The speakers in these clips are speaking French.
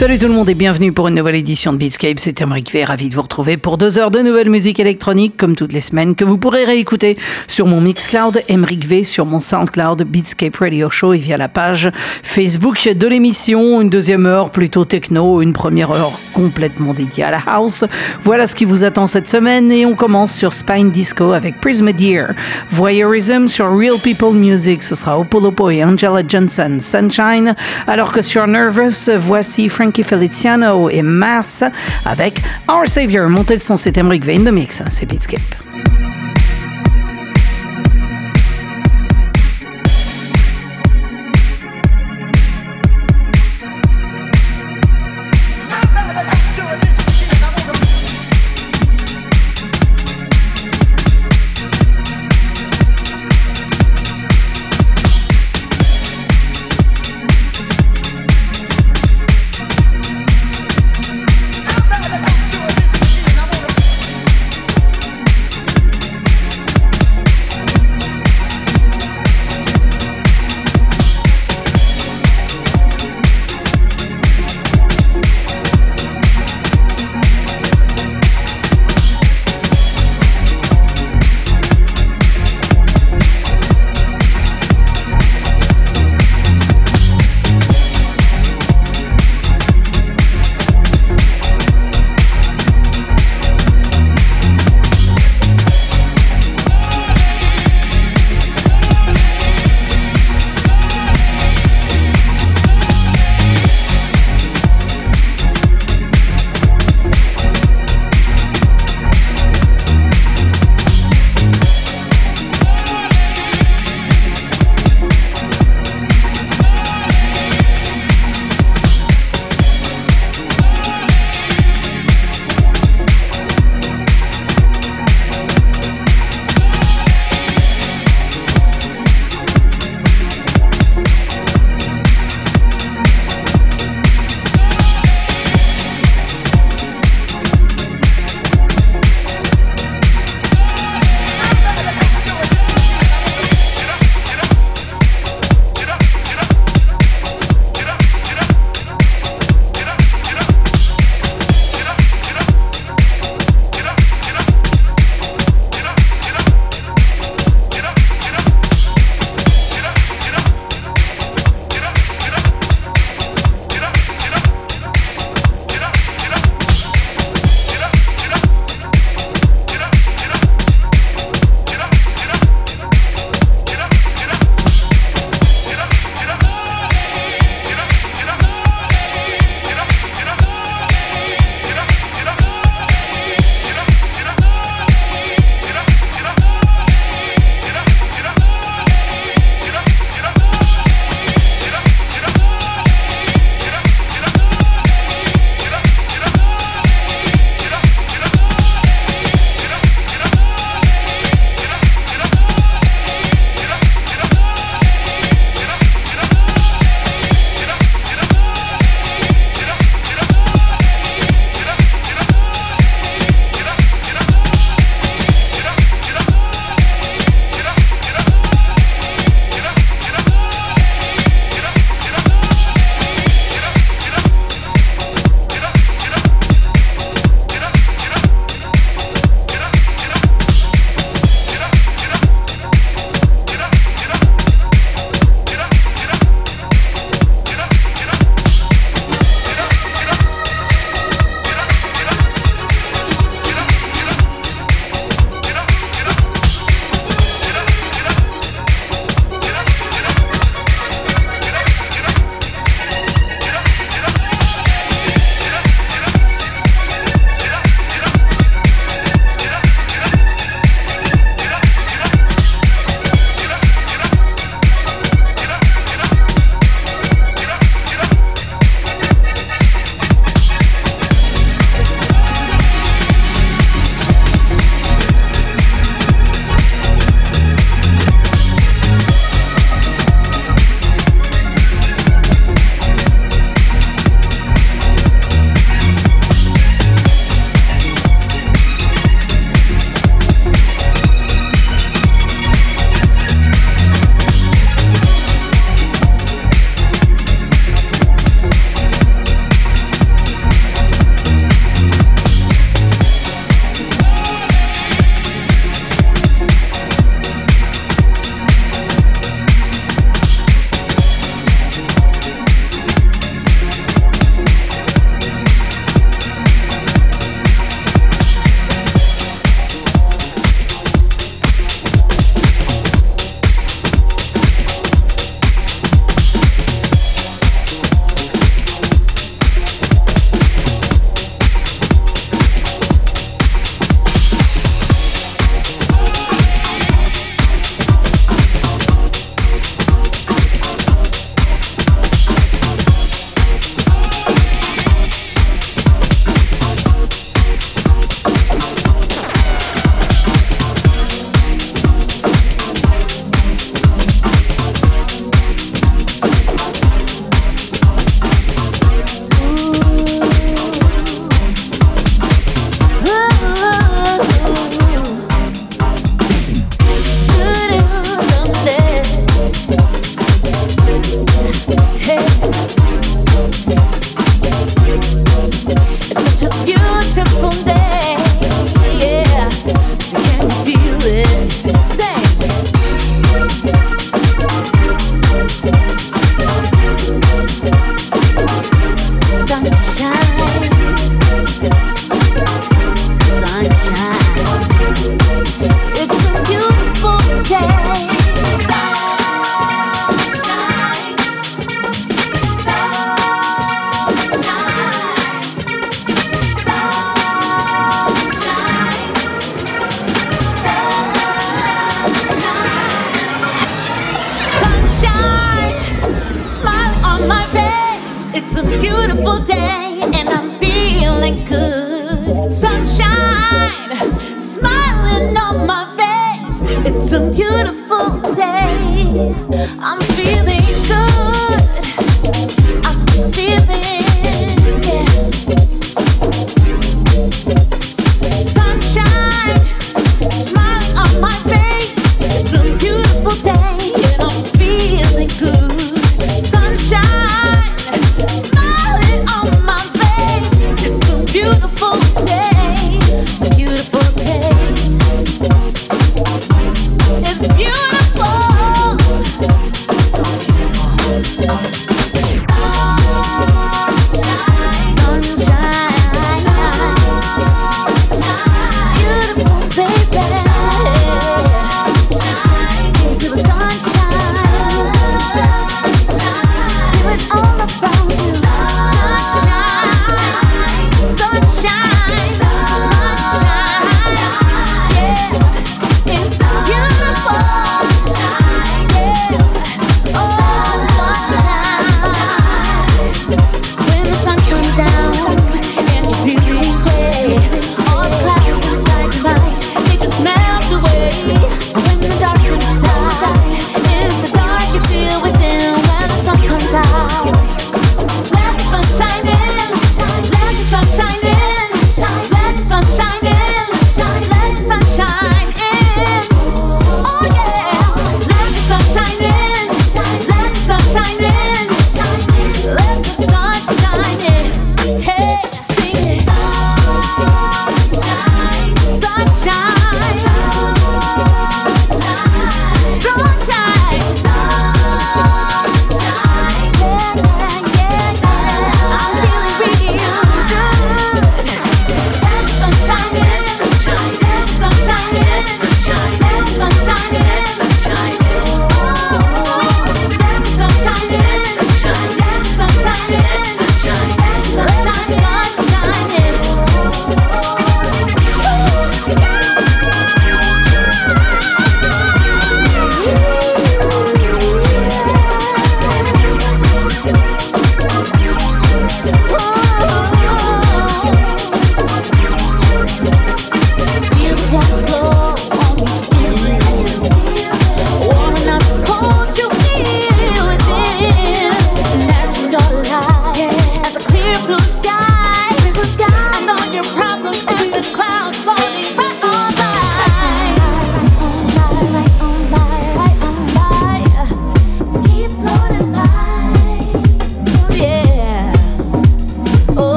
Salut tout le monde et bienvenue pour une nouvelle édition de Beatscape. C'est Emeric V, ravi de vous retrouver pour deux heures de nouvelle musique électronique, comme toutes les semaines, que vous pourrez réécouter sur mon Mixcloud, Emeric V, sur mon Soundcloud, Beatscape Radio Show et via la page Facebook de l'émission. Une deuxième heure plutôt techno, une première heure complètement dédiée à la house. Voilà ce qui vous attend cette semaine et on commence sur Spine Disco avec Prisma Deer. Voyeurism sur Real People Music, ce sera Opolopo et Angela Johnson, Sunshine, alors que sur Nervous, voici Frank Frankie Feliciano et Mass avec Our Savior. Montez le son, c'est Emmerich Vein de Mix, c'est Beatscape.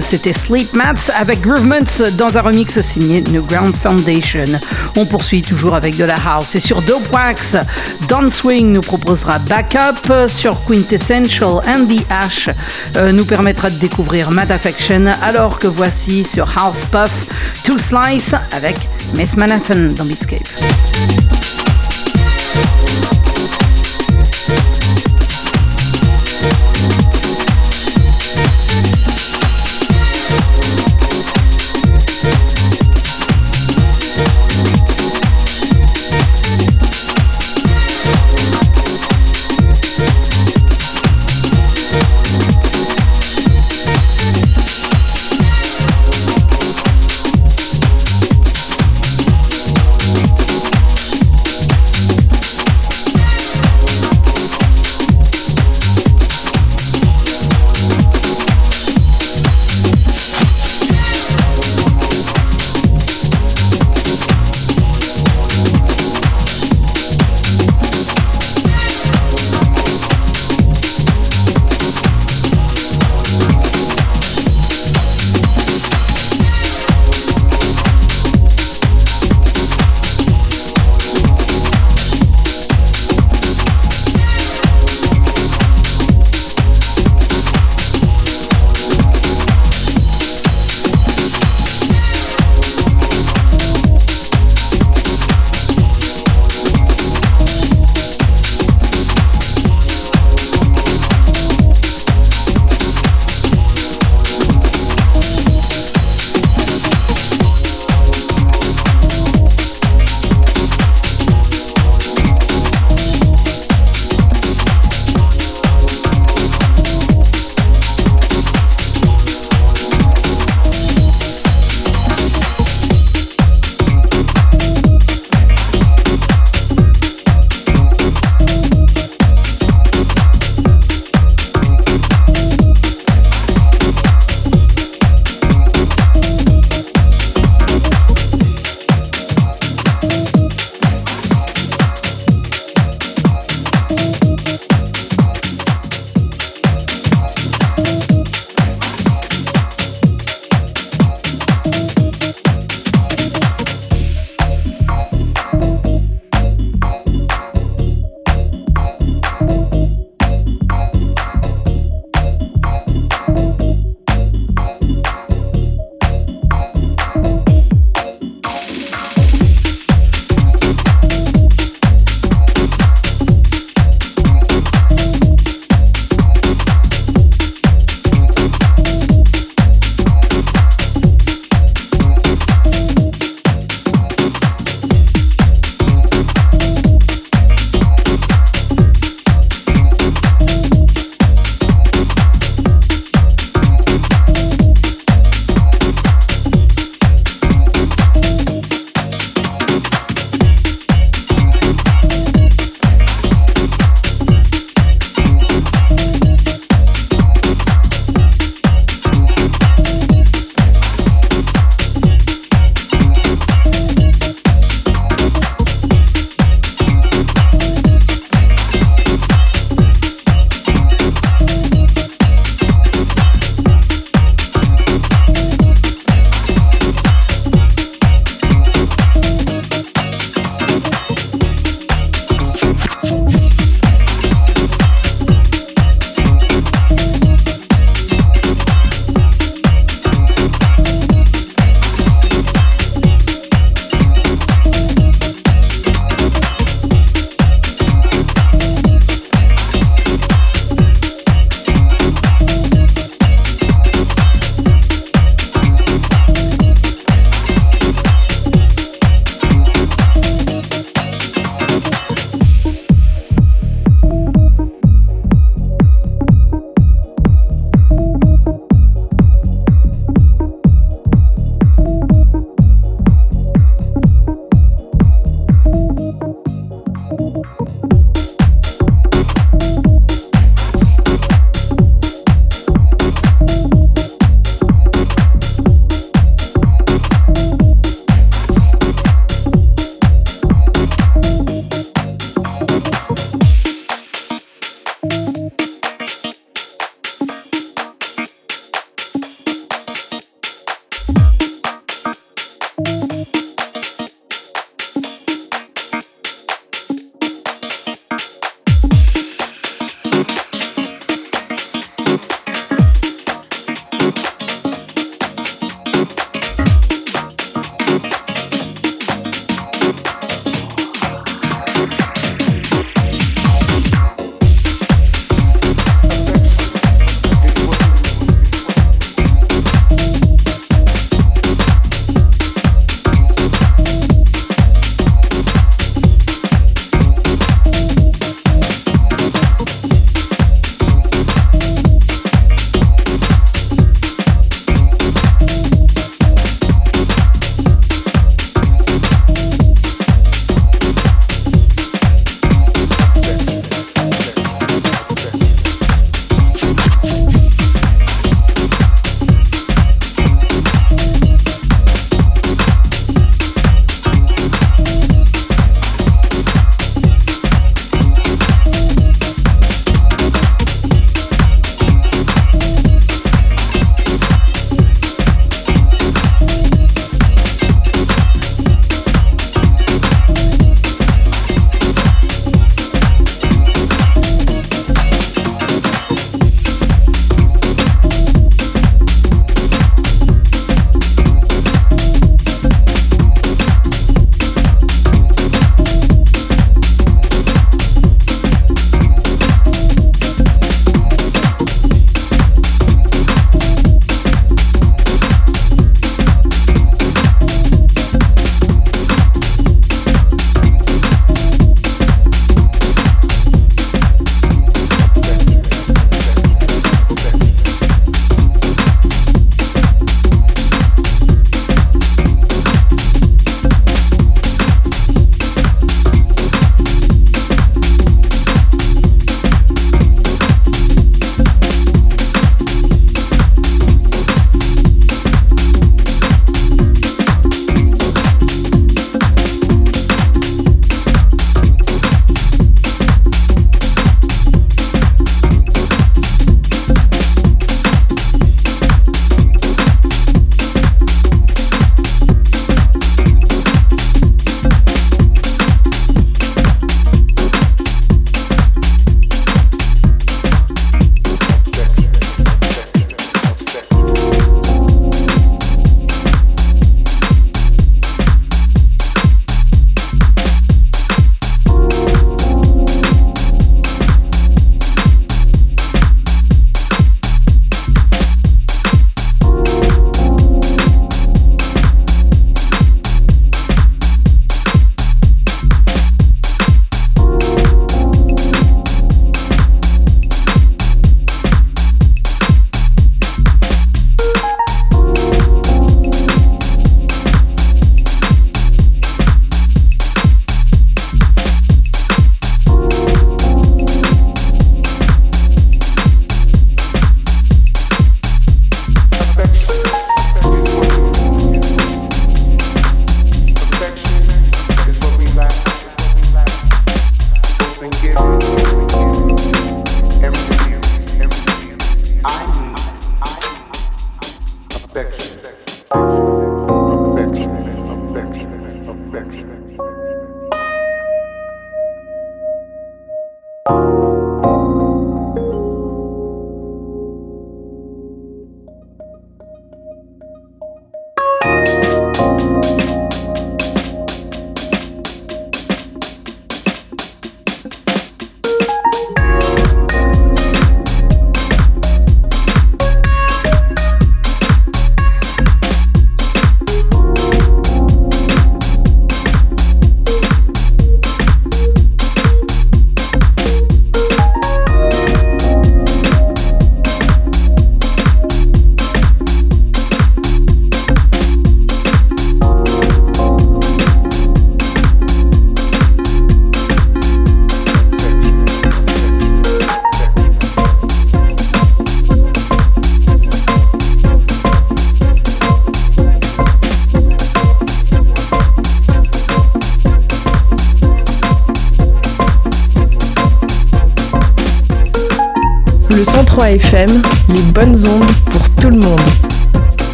C'était Sleep Mats avec Groovements dans un remix signé New Ground Foundation. On poursuit toujours avec de la house et sur Dope Wax, Don Swing nous proposera Backup sur Quintessential Andy Ash euh, nous permettra de découvrir Mad Affection alors que voici sur House Puff Two Slice avec Miss Manhattan dans Beatscape.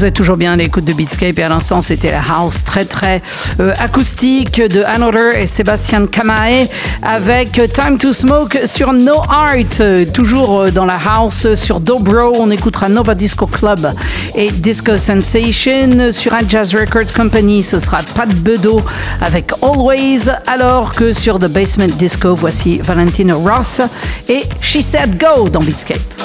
Vous êtes toujours bien à l'écoute de Beatscape et à l'instant c'était la house très très euh, acoustique de Another et Sébastien Kamae avec Time to Smoke sur No Art. toujours euh, dans la house sur Dobro, on écoutera Nova Disco Club et Disco Sensation sur un Jazz Record Company. Ce sera Pat Bedeau avec Always alors que sur The Basement Disco voici Valentino Roth et She Said Go dans Beatscape.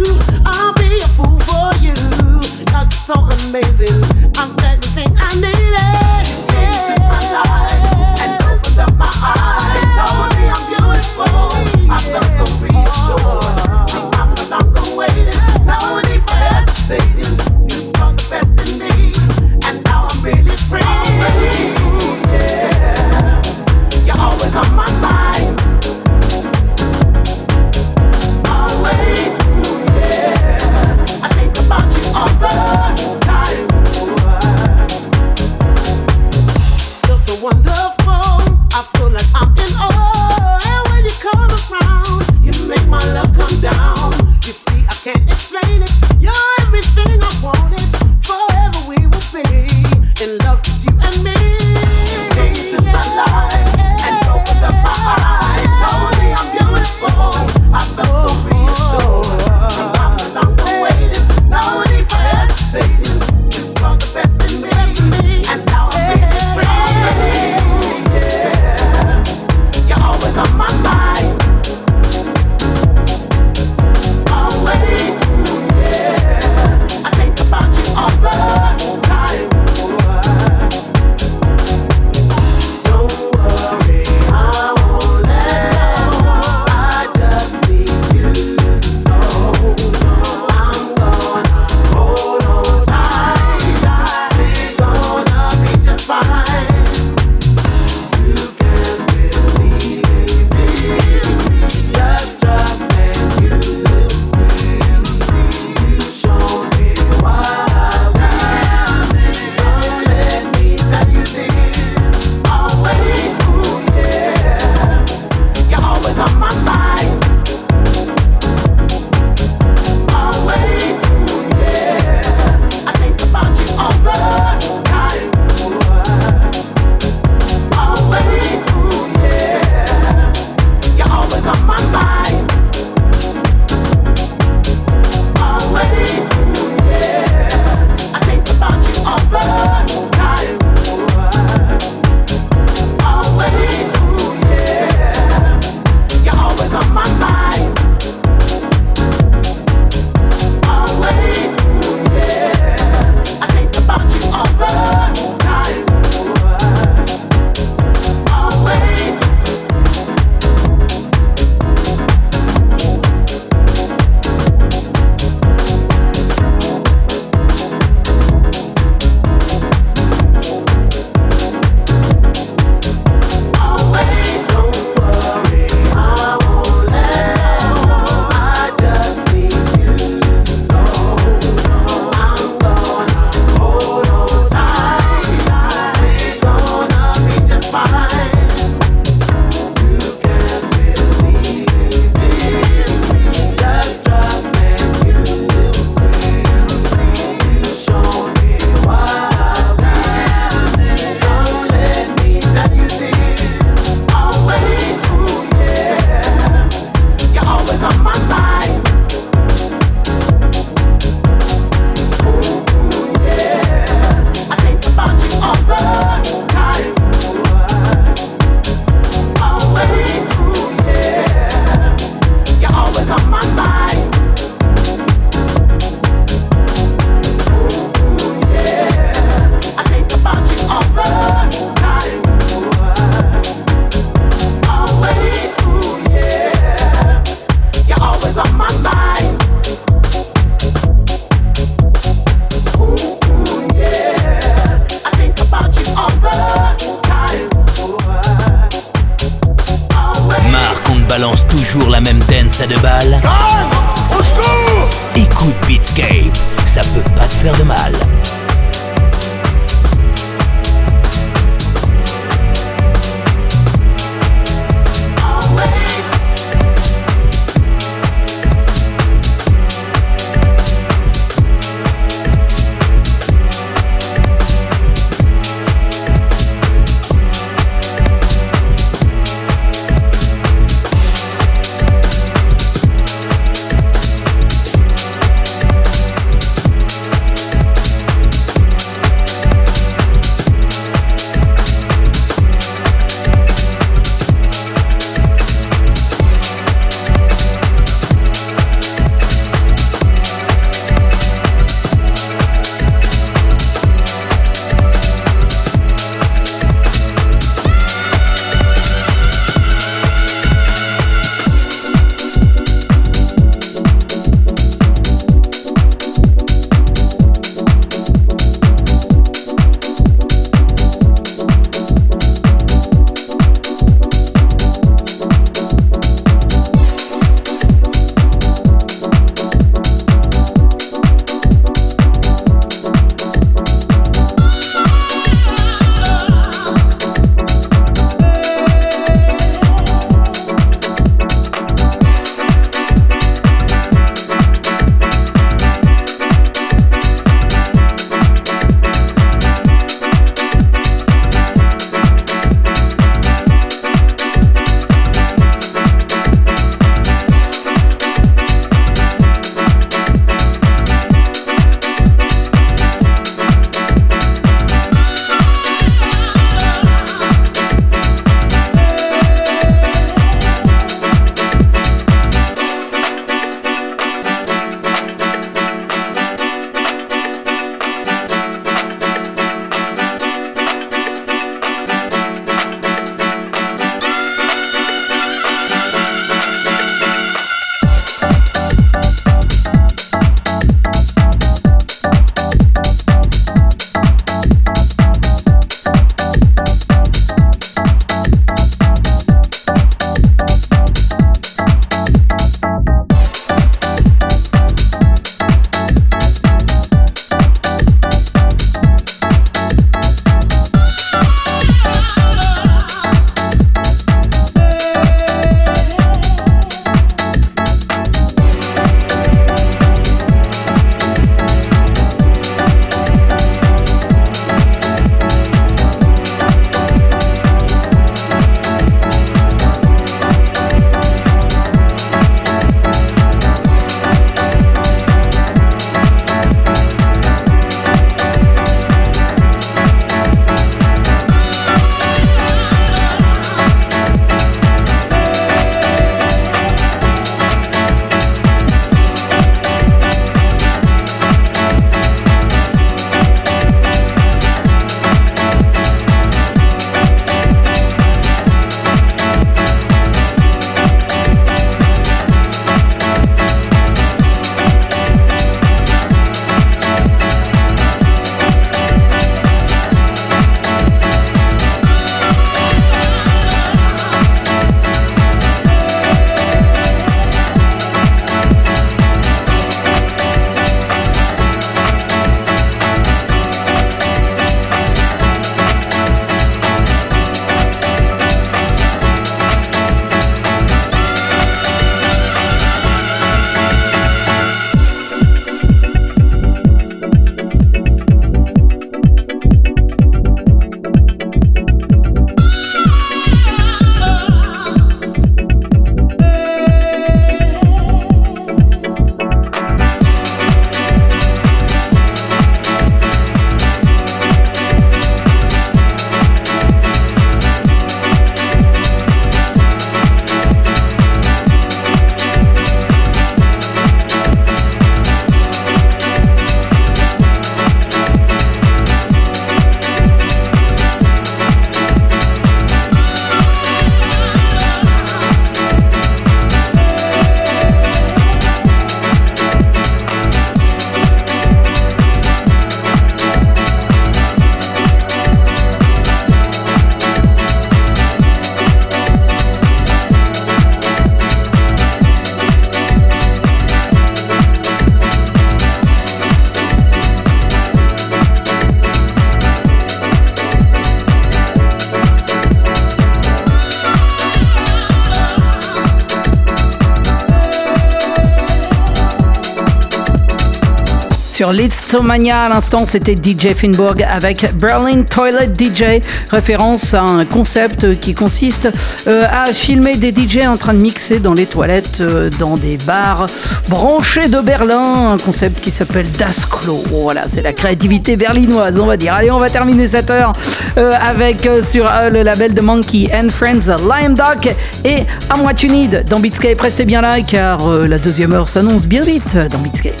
Sur Litzomania. À l'instant, c'était DJ Finborg avec Berlin Toilet DJ, référence à un concept qui consiste euh, à filmer des DJ en train de mixer dans les toilettes, euh, dans des bars branchés de Berlin. Un concept qui s'appelle Das Klo. Voilà, c'est la créativité berlinoise, on va dire. Allez, on va terminer cette heure euh, avec sur le label de Monkey and Friends, Lime Dog et À moi tu need dans Beatscape. Restez bien là car la deuxième heure s'annonce bien vite dans Beatscape.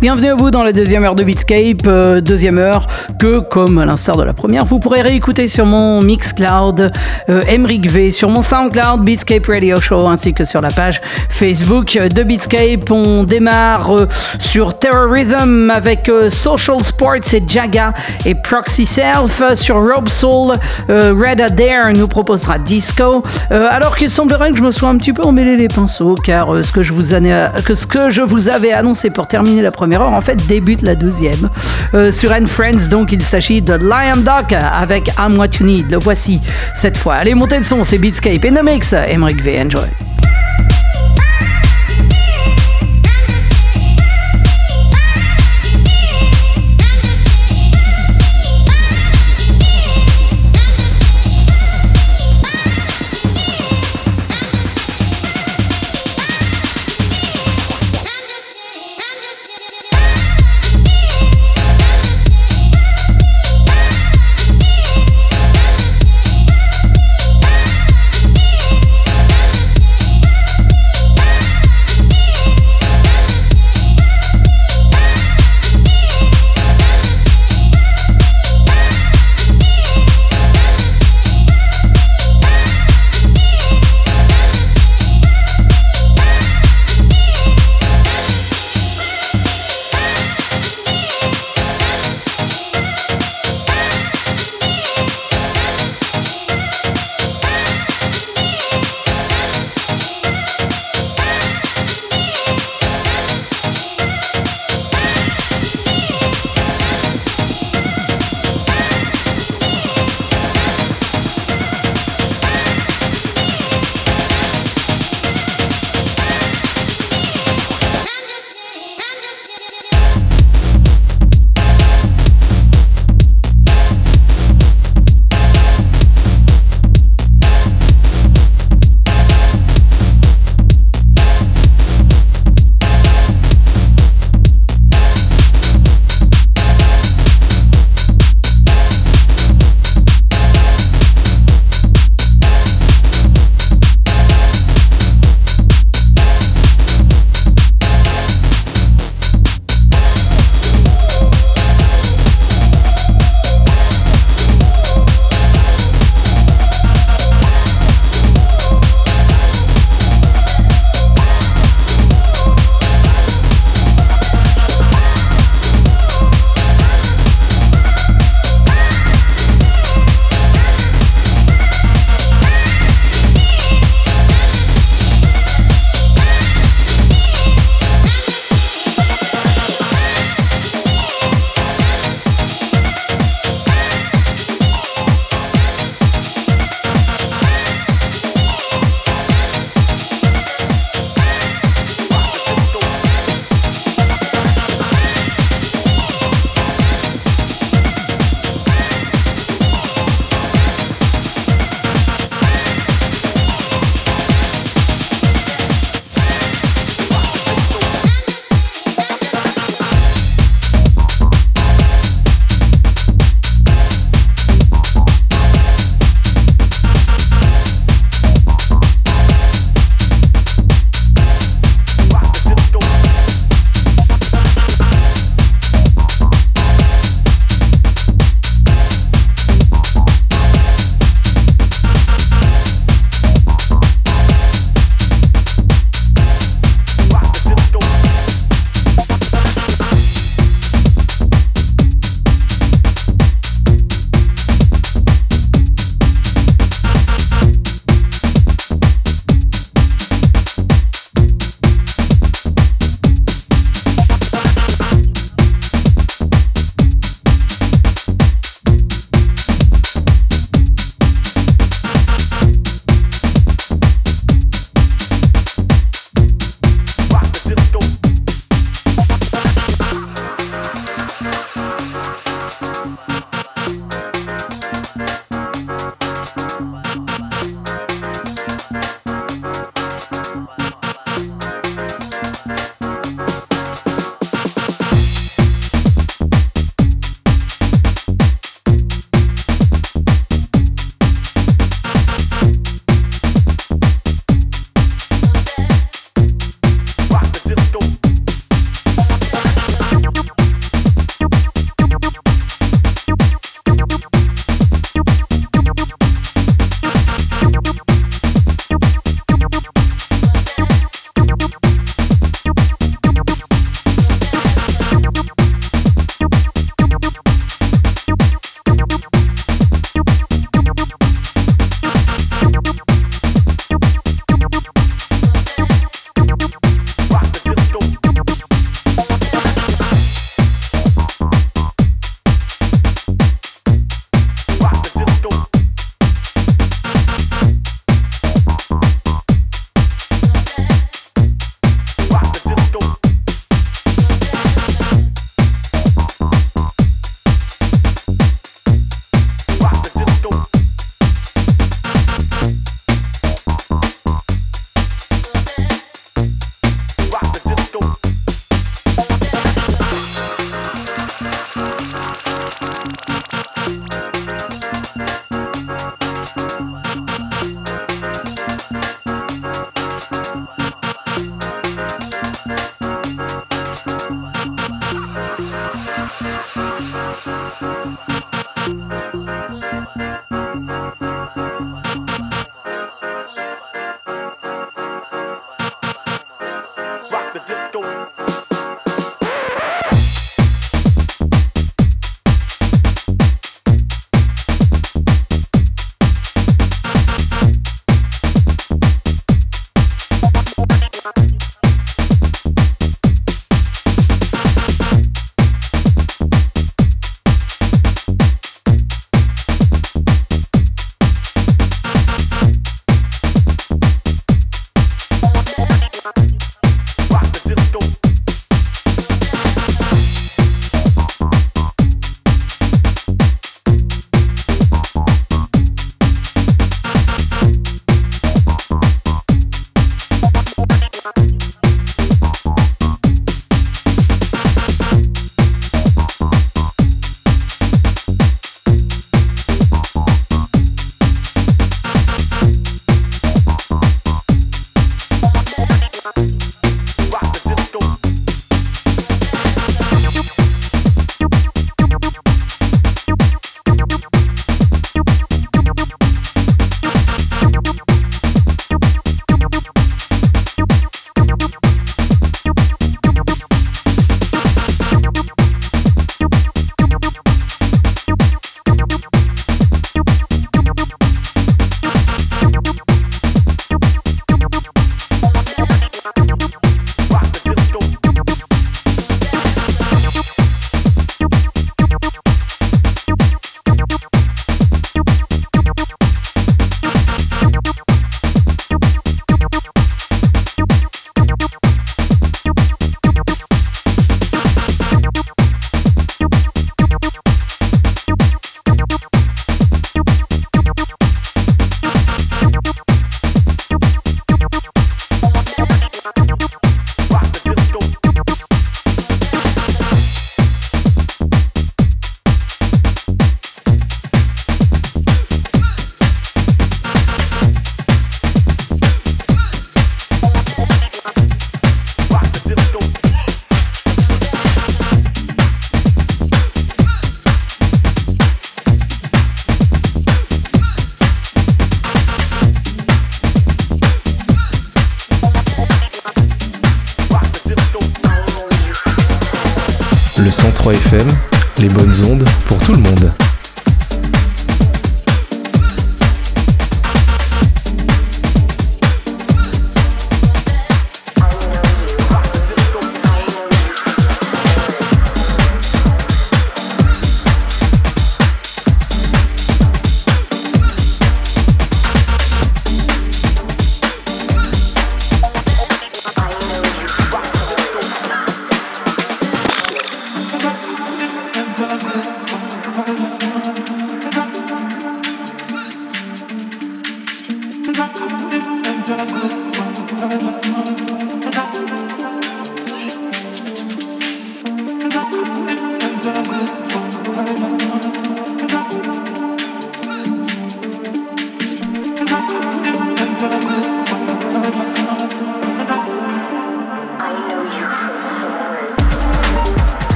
Bienvenue à vous dans la deuxième heure de Beatscape, euh, deuxième heure que, comme à l'instar de la première, vous pourrez réécouter sur mon Mixcloud, euh, V, sur mon Soundcloud, Beatscape Radio Show, ainsi que sur la page Facebook de Beatscape. On démarre euh, sur Terrorism avec euh, Social Sports et Jaga et Proxy Self. Sur Rob Soul, Red Adair nous proposera Disco. alors qu'il semblerait que je me sois un petit peu emmêlé les pinceaux, car ce que je vous avais annoncé pour terminer la première heure, en fait, débute la deuxième. sur N Friends, donc il s'agit de Lion Duck avec I'm What You Need. Le voici cette fois. Allez, montez le son, c'est Beatscape et No Mix. Emmerich V, enjoy.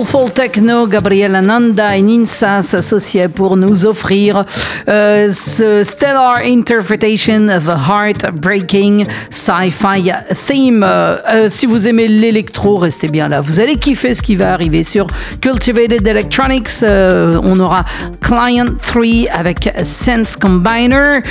Soulful Techno, Gabriel Ananda et Ninsa s'associaient pour nous offrir euh, ce Stellar Interpretation of a Heartbreaking Sci-Fi Theme. Euh, euh, si vous aimez l'électro, restez bien là. Vous allez kiffer ce qui va arriver sur Cultivated Electronics. on aura Client 3 avec Sense Combiner.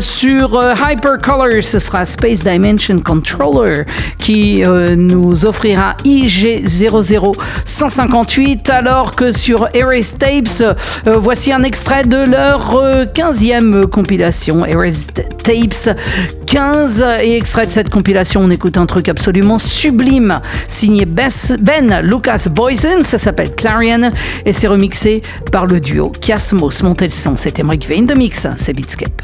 sur Hypercolor, ce sera Space Dimension Controller qui nous offrira IG00158 alors que sur Erased Tapes, euh, voici un extrait de leur 15e euh, compilation, Erased Tapes 15 et extrait de cette compilation, on écoute un truc absolument sublime signé Ben Lucas Boysen, ça s'appelle Clarion et c'est remixé par le duo Kiasmos. Montez le son, c'était Mike Vane de Mix, c'est Beatscape.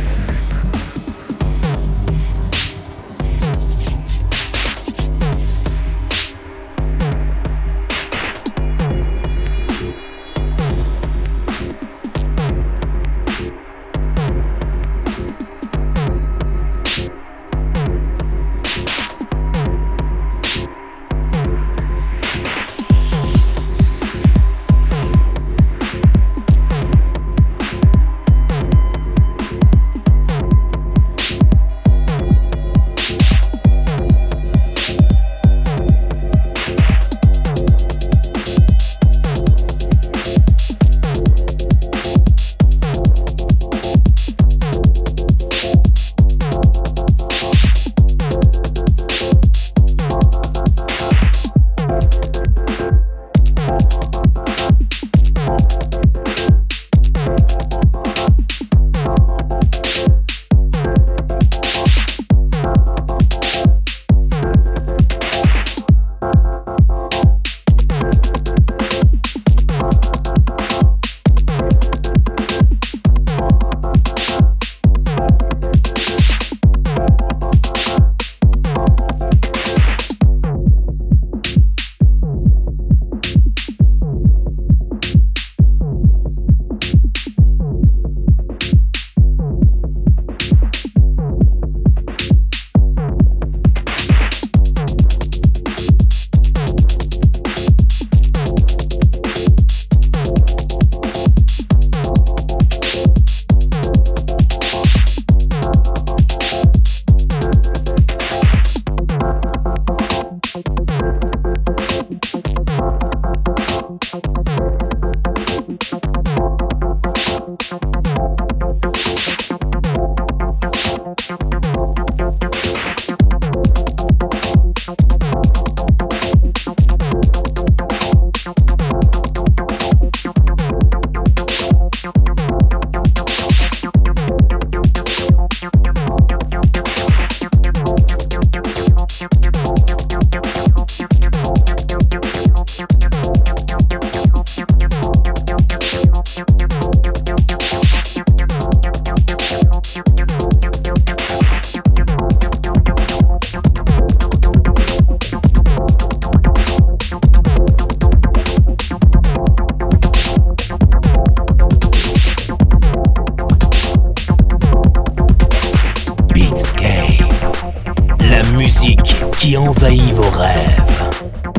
qui envahit vos rêves.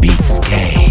Beatscape.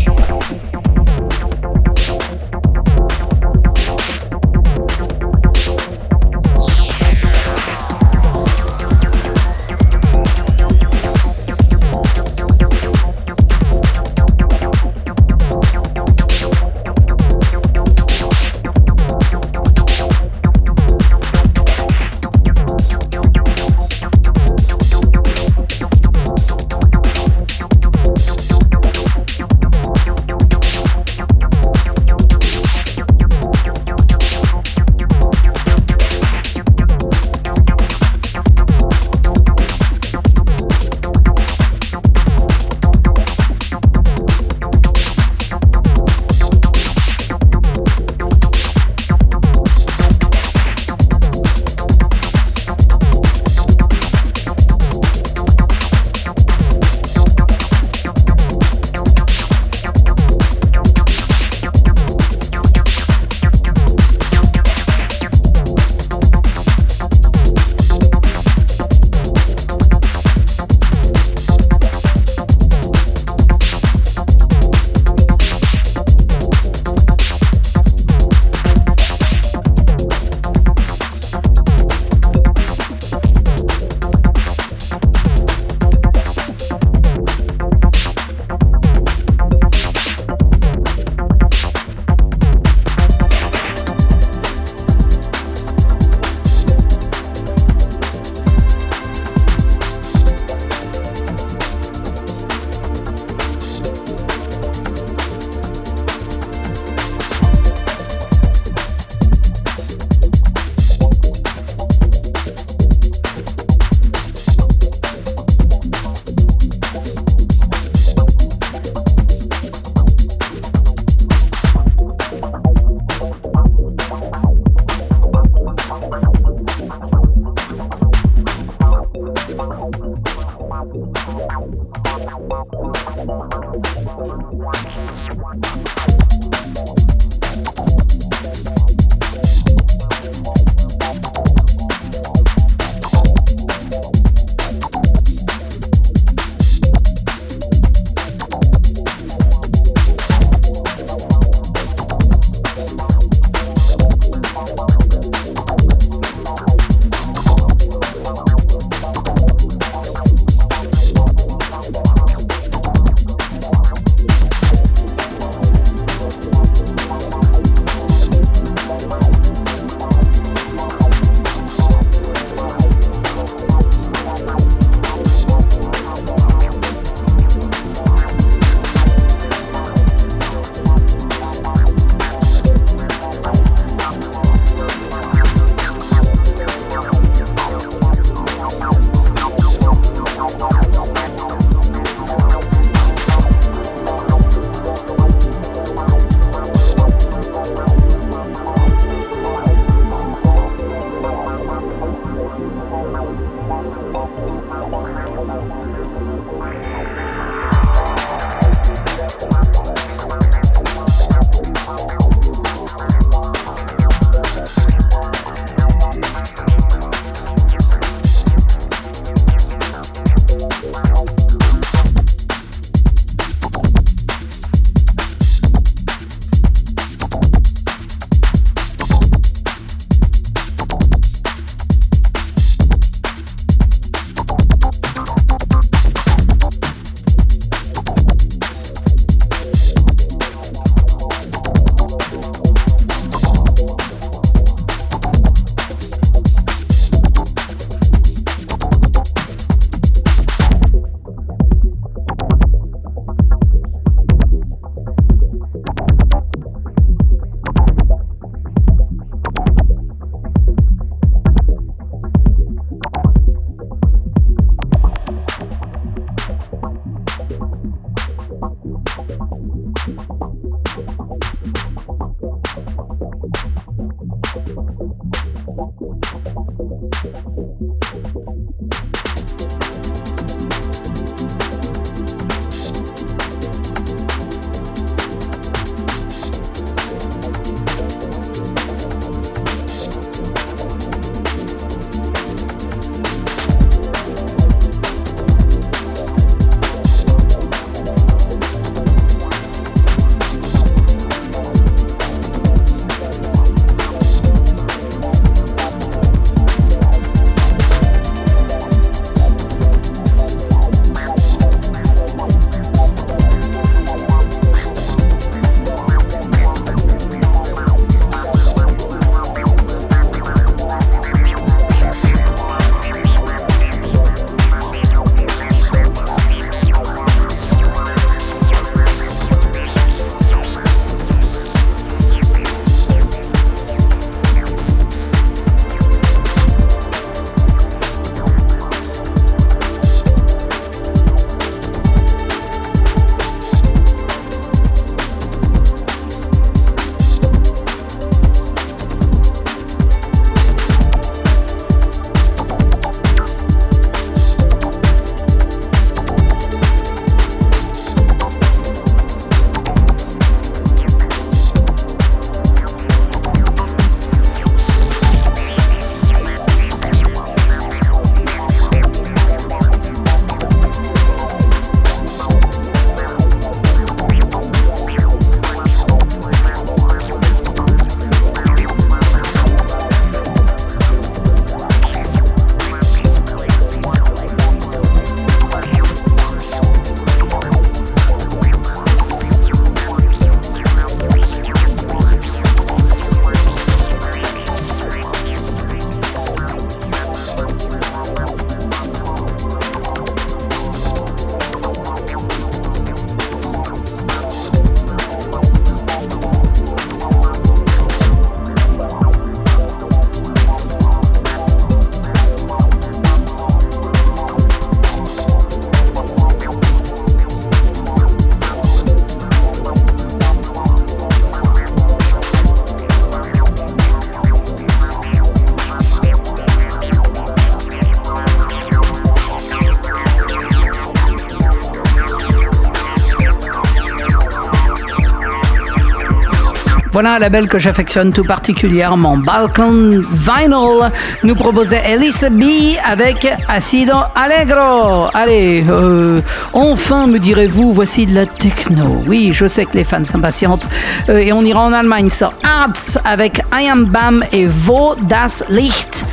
Voilà un label que j'affectionne tout particulièrement. Balkan Vinyl nous proposait Elisa B avec Acido Allegro. Allez, euh, enfin me direz-vous, voici de la techno. Oui, je sais que les fans s'impatientent. Euh, et on ira en Allemagne sur Arts avec I Am Bam et Wo das Licht.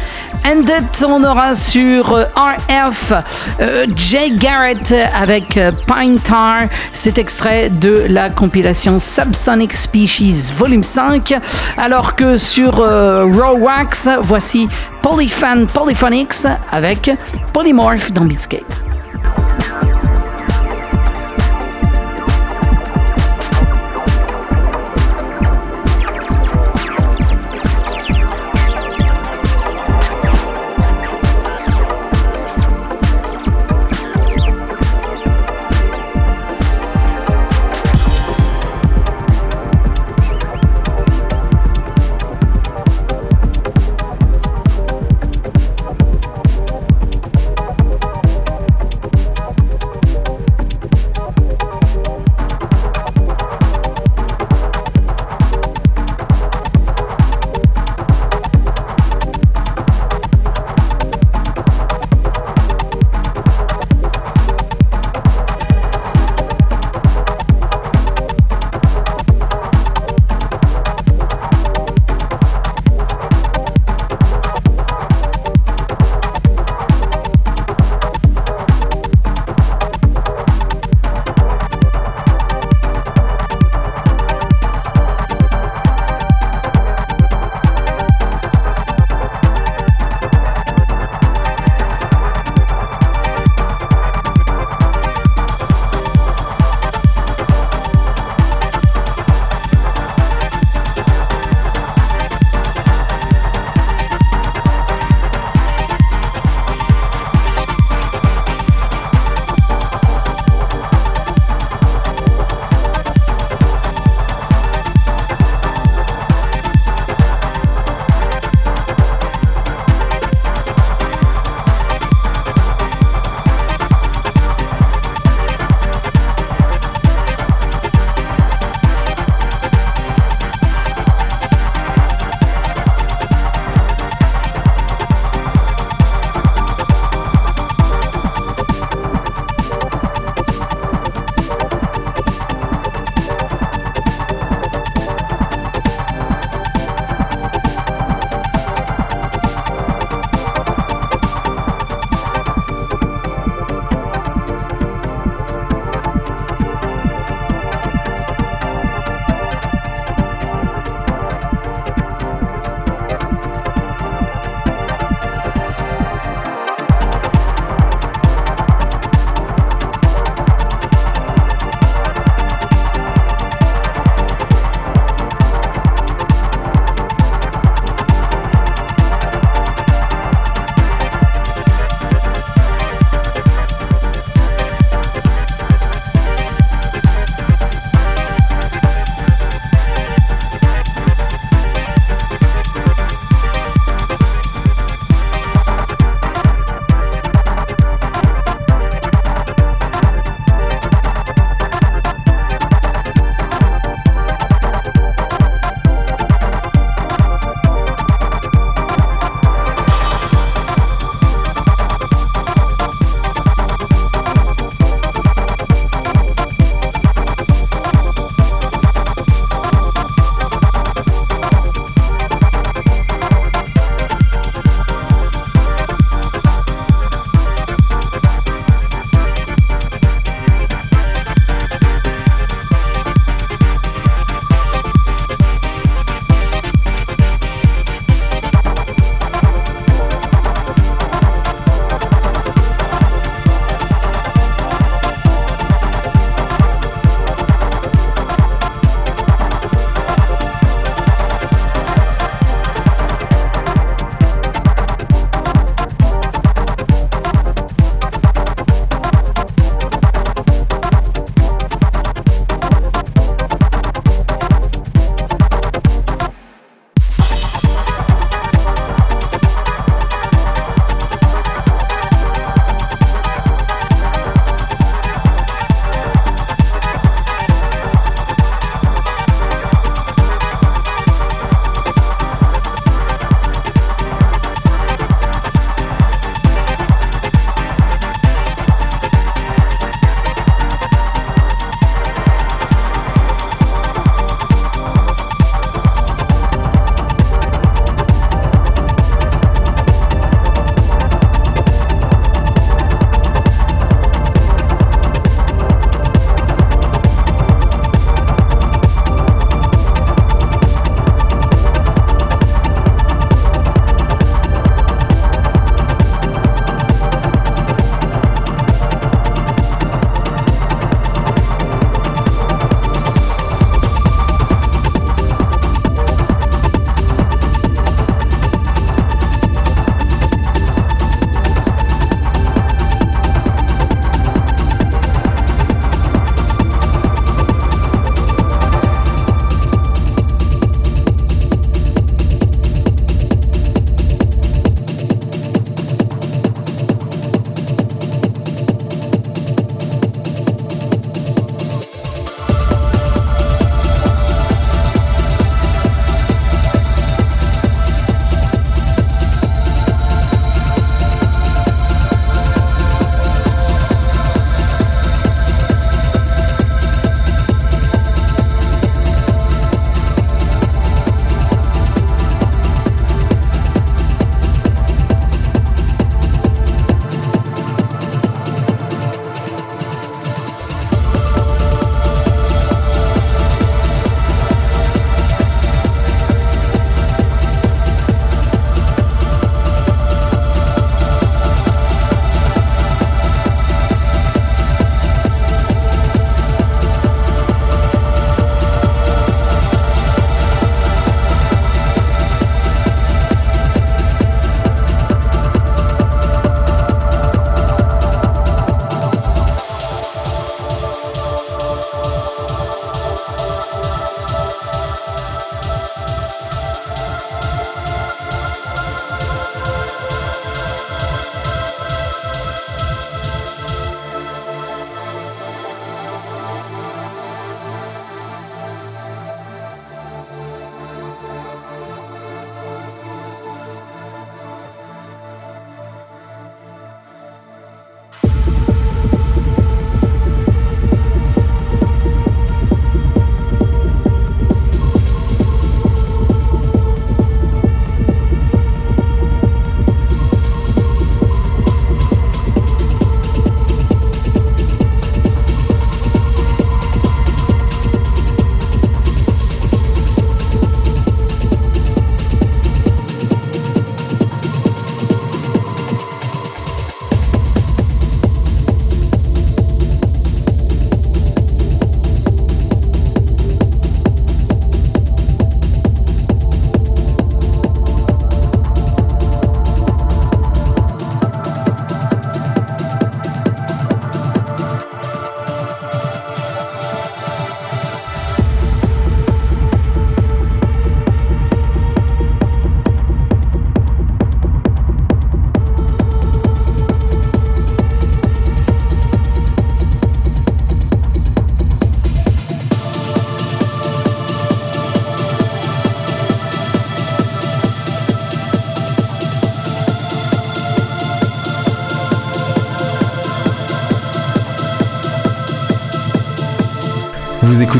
Ended, on aura sur euh, RF euh, Jay Garrett avec euh, Pine Tar. C'est extrait de la compilation Subsonic Species Volume 5. Alors que sur Raw Wax, voici Polyfan Polyphonics avec Polymorph dans Beatscape.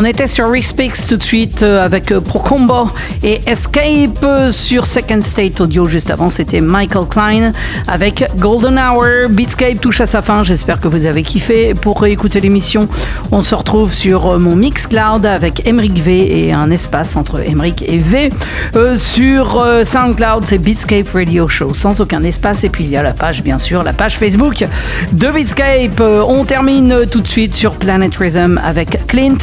On était sur Respix tout de suite euh, avec euh, Procombo et Escape euh, sur Second State Audio. Juste avant, c'était Michael Klein avec Golden Hour. Beatscape touche à sa fin. J'espère que vous avez kiffé. Pour réécouter l'émission, on se retrouve sur mon Mixcloud avec Emric V et un espace entre Emric et V. sur SoundCloud, c'est Beatscape Radio Show sans aucun espace. Et puis il y a la page, bien sûr, la page Facebook de Beatscape. on termine tout de suite sur Planet Rhythm avec Clint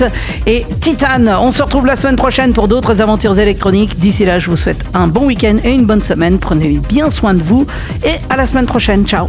et Titan. On se retrouve la semaine prochaine pour d'autres aventures électroniques. D'ici là, je vous souhaite un bon week-end et une bonne semaine. Prenez bien soin de vous et à la semaine prochaine. Ciao